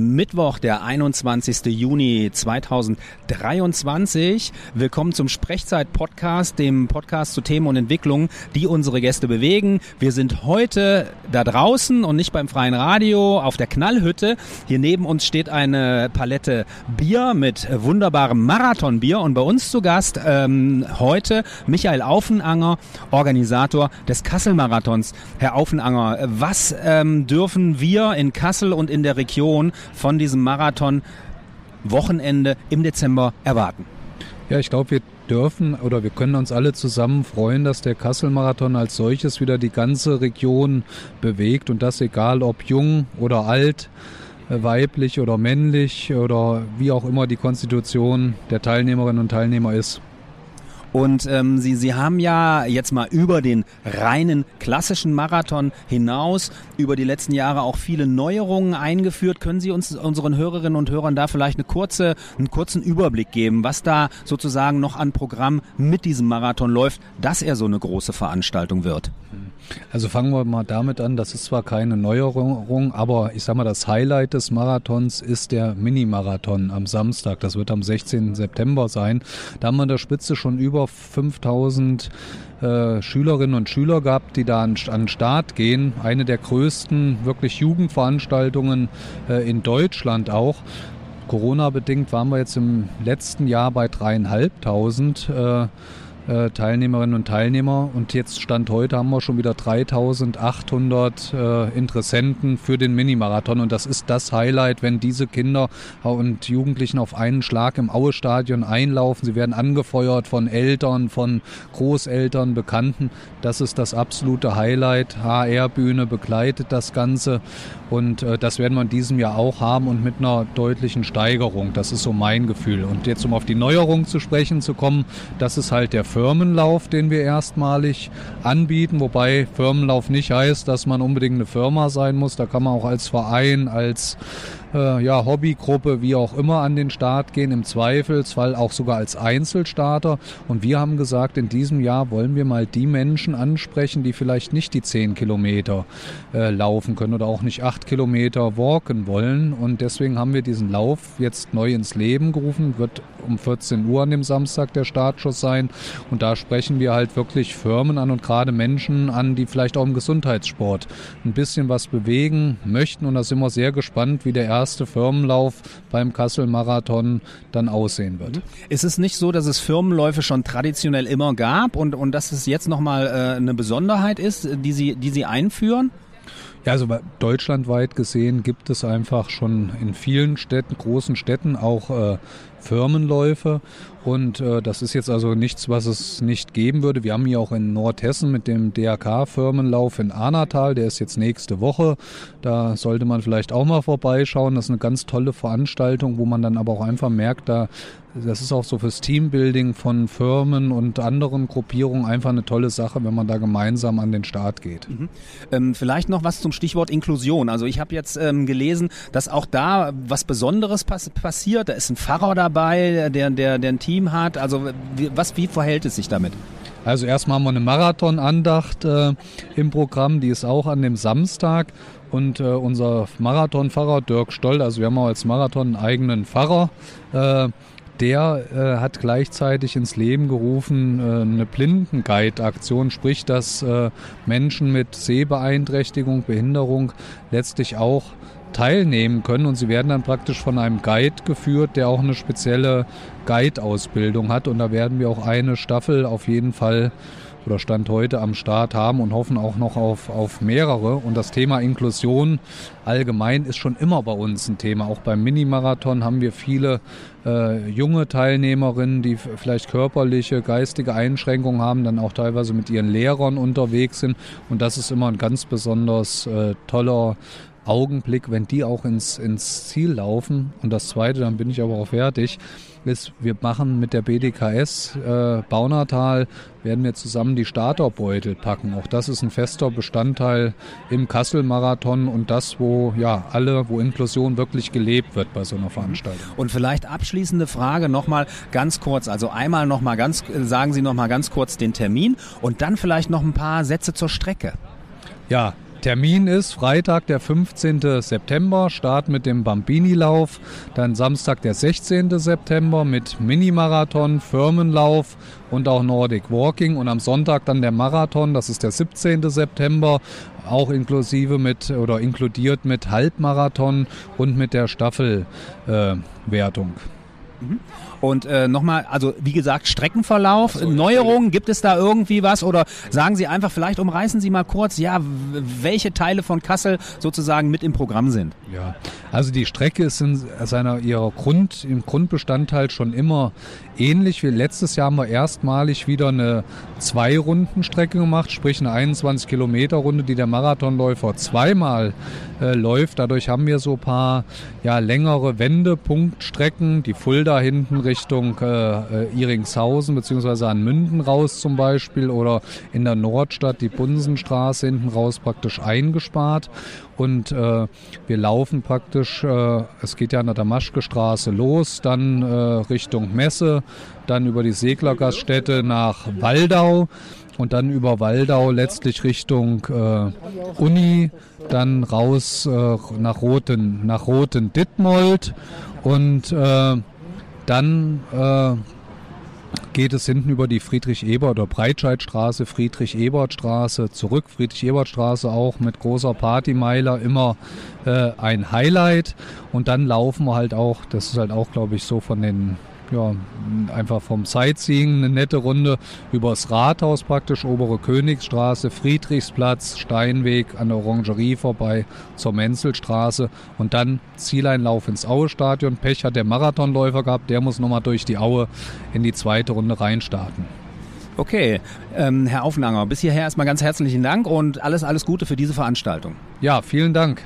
Mittwoch, der 21. Juni 2023. Willkommen zum Sprechzeit-Podcast, dem Podcast zu Themen und Entwicklungen, die unsere Gäste bewegen. Wir sind heute da draußen und nicht beim freien Radio auf der Knallhütte. Hier neben uns steht eine Palette Bier mit wunderbarem Marathonbier und bei uns zu Gast ähm, heute Michael Aufenanger, Organisator des Kassel-Marathons. Herr Aufenanger, was ähm, dürfen wir in Kassel und in der Region von diesem Marathon Wochenende im Dezember erwarten? Ja, ich glaube, wir dürfen oder wir können uns alle zusammen freuen, dass der Kassel-Marathon als solches wieder die ganze Region bewegt und das egal ob jung oder alt, äh, weiblich oder männlich oder wie auch immer die Konstitution der Teilnehmerinnen und Teilnehmer ist. Und ähm, Sie, Sie haben ja jetzt mal über den reinen klassischen Marathon hinaus über die letzten Jahre auch viele Neuerungen eingeführt. Können Sie uns unseren Hörerinnen und Hörern da vielleicht eine kurze, einen kurzen Überblick geben, was da sozusagen noch an Programm mit diesem Marathon läuft, dass er so eine große Veranstaltung wird? Also fangen wir mal damit an, das ist zwar keine Neuerung, aber ich sag mal, das Highlight des Marathons ist der Mini-Marathon am Samstag. Das wird am 16. September sein. Da haben wir in der Spitze schon über 5000 äh, Schülerinnen und Schüler gehabt, die da an, an Start gehen. Eine der größten wirklich Jugendveranstaltungen äh, in Deutschland auch. Corona-bedingt waren wir jetzt im letzten Jahr bei dreieinhalbtausend. Äh, äh, Teilnehmerinnen und Teilnehmer. Und jetzt Stand heute haben wir schon wieder 3800 äh, Interessenten für den Minimarathon. Und das ist das Highlight, wenn diese Kinder und Jugendlichen auf einen Schlag im Aue-Stadion einlaufen. Sie werden angefeuert von Eltern, von Großeltern, Bekannten. Das ist das absolute Highlight. HR-Bühne begleitet das Ganze. Und äh, das werden wir in diesem Jahr auch haben und mit einer deutlichen Steigerung. Das ist so mein Gefühl. Und jetzt, um auf die Neuerung zu sprechen zu kommen, das ist halt der Firmenlauf, den wir erstmalig anbieten, wobei Firmenlauf nicht heißt, dass man unbedingt eine Firma sein muss. Da kann man auch als Verein, als äh, ja, Hobbygruppe, wie auch immer, an den Start gehen, im Zweifelsfall auch sogar als Einzelstarter. Und wir haben gesagt, in diesem Jahr wollen wir mal die Menschen ansprechen, die vielleicht nicht die 10 Kilometer äh, laufen können oder auch nicht 8 Kilometer walken wollen. Und deswegen haben wir diesen Lauf jetzt neu ins Leben gerufen. Wird um 14 Uhr an dem Samstag der Startschuss sein. Und da sprechen wir halt wirklich Firmen an und gerade Menschen an, die vielleicht auch im Gesundheitssport ein bisschen was bewegen möchten. Und da sind wir sehr gespannt, wie der erste erste Firmenlauf beim Kassel-Marathon dann aussehen wird. Ist es nicht so, dass es Firmenläufe schon traditionell immer gab und, und dass es jetzt nochmal äh, eine Besonderheit ist, die Sie, die Sie einführen? Ja, also deutschlandweit gesehen gibt es einfach schon in vielen Städten, großen Städten auch äh, Firmenläufe. Und äh, das ist jetzt also nichts, was es nicht geben würde. Wir haben hier auch in Nordhessen mit dem DRK-Firmenlauf in Arnatal, der ist jetzt nächste Woche. Da sollte man vielleicht auch mal vorbeischauen. Das ist eine ganz tolle Veranstaltung, wo man dann aber auch einfach merkt, da das ist auch so fürs Teambuilding von Firmen und anderen Gruppierungen einfach eine tolle Sache, wenn man da gemeinsam an den Start geht. Mhm. Ähm, vielleicht noch was zum Stichwort Inklusion. Also ich habe jetzt ähm, gelesen, dass auch da was Besonderes pass passiert. Da ist ein Pfarrer dabei, der, der, der ein Team hat. Also wie, was, wie verhält es sich damit? Also erstmal haben wir eine Marathonandacht äh, im Programm, die ist auch an dem Samstag. Und äh, unser Marathonfahrer Dirk Stoll, also wir haben auch als Marathon einen eigenen Pfarrer, äh, der äh, hat gleichzeitig ins Leben gerufen äh, eine Blindenguide-Aktion, sprich, dass äh, Menschen mit Sehbeeinträchtigung, Behinderung letztlich auch teilnehmen können und sie werden dann praktisch von einem Guide geführt, der auch eine spezielle Guide-Ausbildung hat und da werden wir auch eine Staffel auf jeden Fall oder Stand heute am Start haben und hoffen auch noch auf, auf mehrere. Und das Thema Inklusion allgemein ist schon immer bei uns ein Thema. Auch beim Minimarathon haben wir viele äh, junge Teilnehmerinnen, die vielleicht körperliche, geistige Einschränkungen haben, dann auch teilweise mit ihren Lehrern unterwegs sind. Und das ist immer ein ganz besonders äh, toller Augenblick, wenn die auch ins, ins Ziel laufen. Und das Zweite, dann bin ich aber auch fertig, ist, wir machen mit der BDKS äh, Baunatal, werden wir zusammen die Starterbeutel packen. Auch das ist ein fester Bestandteil im Kassel-Marathon und das, wo ja alle, wo Inklusion wirklich gelebt wird bei so einer Veranstaltung. Und vielleicht abschließende Frage nochmal ganz kurz. Also einmal nochmal ganz, sagen Sie nochmal ganz kurz den Termin und dann vielleicht noch ein paar Sätze zur Strecke. Ja, Termin ist Freitag, der 15. September, Start mit dem Bambini-Lauf, dann Samstag, der 16. September mit Minimarathon, Firmenlauf und auch Nordic Walking und am Sonntag dann der Marathon, das ist der 17. September, auch inklusive mit oder inkludiert mit Halbmarathon und mit der Staffelwertung. Äh. Und äh, nochmal, also wie gesagt, Streckenverlauf, so, Neuerungen, gibt es da irgendwie was? Oder sagen Sie einfach, vielleicht umreißen Sie mal kurz, ja, welche Teile von Kassel sozusagen mit im Programm sind? Ja, also die Strecke ist in seiner ihrer Grund, im Grundbestandteil schon immer ähnlich. Wie letztes Jahr haben wir erstmalig wieder eine Zwei-Runden-Strecke gemacht, sprich eine 21 Kilometer Runde, die der Marathonläufer zweimal äh, läuft. Dadurch haben wir so ein paar ja, längere Wendepunktstrecken, die Fulda hinten Richtung äh, äh, Iringshausen beziehungsweise an Münden raus zum Beispiel oder in der Nordstadt die Bunsenstraße hinten raus praktisch eingespart. Und äh, wir laufen praktisch, äh, es geht ja an der Damaschke-Straße los, dann äh, Richtung Messe, dann über die Seglergaststätte nach Waldau und dann über Waldau letztlich Richtung äh, Uni, dann raus äh, nach Roten, nach Roten Dittmold und äh, dann äh, geht es hinten über die Friedrich-Ebert- oder Breitscheidstraße, Friedrich-Ebert-Straße zurück. Friedrich-Ebert-Straße auch mit großer Partymeiler immer äh, ein Highlight. Und dann laufen wir halt auch, das ist halt auch, glaube ich, so von den ja, einfach vom Sightseeing eine nette Runde übers Rathaus praktisch, obere Königsstraße, Friedrichsplatz, Steinweg an der Orangerie vorbei zur Menzelstraße und dann Zieleinlauf ins Aue-Stadion. Pech hat der Marathonläufer gehabt, der muss nochmal durch die Aue in die zweite Runde reinstarten. Okay, ähm, Herr Aufenanger, bis hierher erstmal ganz herzlichen Dank und alles, alles Gute für diese Veranstaltung. Ja, vielen Dank.